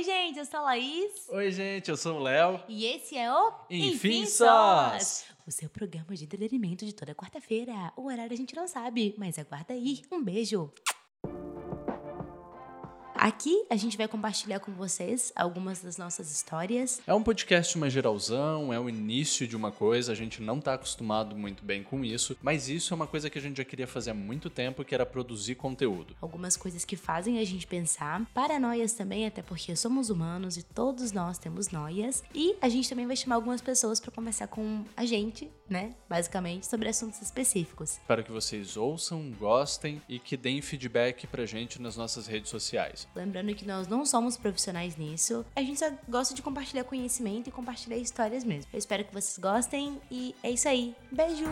Oi, gente, eu sou a Laís. Oi, gente, eu sou o Léo. E esse é o Enfim Sós. O seu programa de entretenimento de toda quarta-feira. O horário a gente não sabe, mas aguarda aí. Um beijo. Aqui a gente vai compartilhar com vocês algumas das nossas histórias. É um podcast mais geralzão, é o início de uma coisa, a gente não tá acostumado muito bem com isso, mas isso é uma coisa que a gente já queria fazer há muito tempo, que era produzir conteúdo. Algumas coisas que fazem a gente pensar, paranoias também, até porque somos humanos e todos nós temos noias. E a gente também vai chamar algumas pessoas para conversar com a gente, né, basicamente, sobre assuntos específicos. Espero que vocês ouçam, gostem e que deem feedback pra gente nas nossas redes sociais. Lembrando que nós não somos profissionais nisso, a gente só gosta de compartilhar conhecimento e compartilhar histórias mesmo. Eu espero que vocês gostem e é isso aí. Beijo!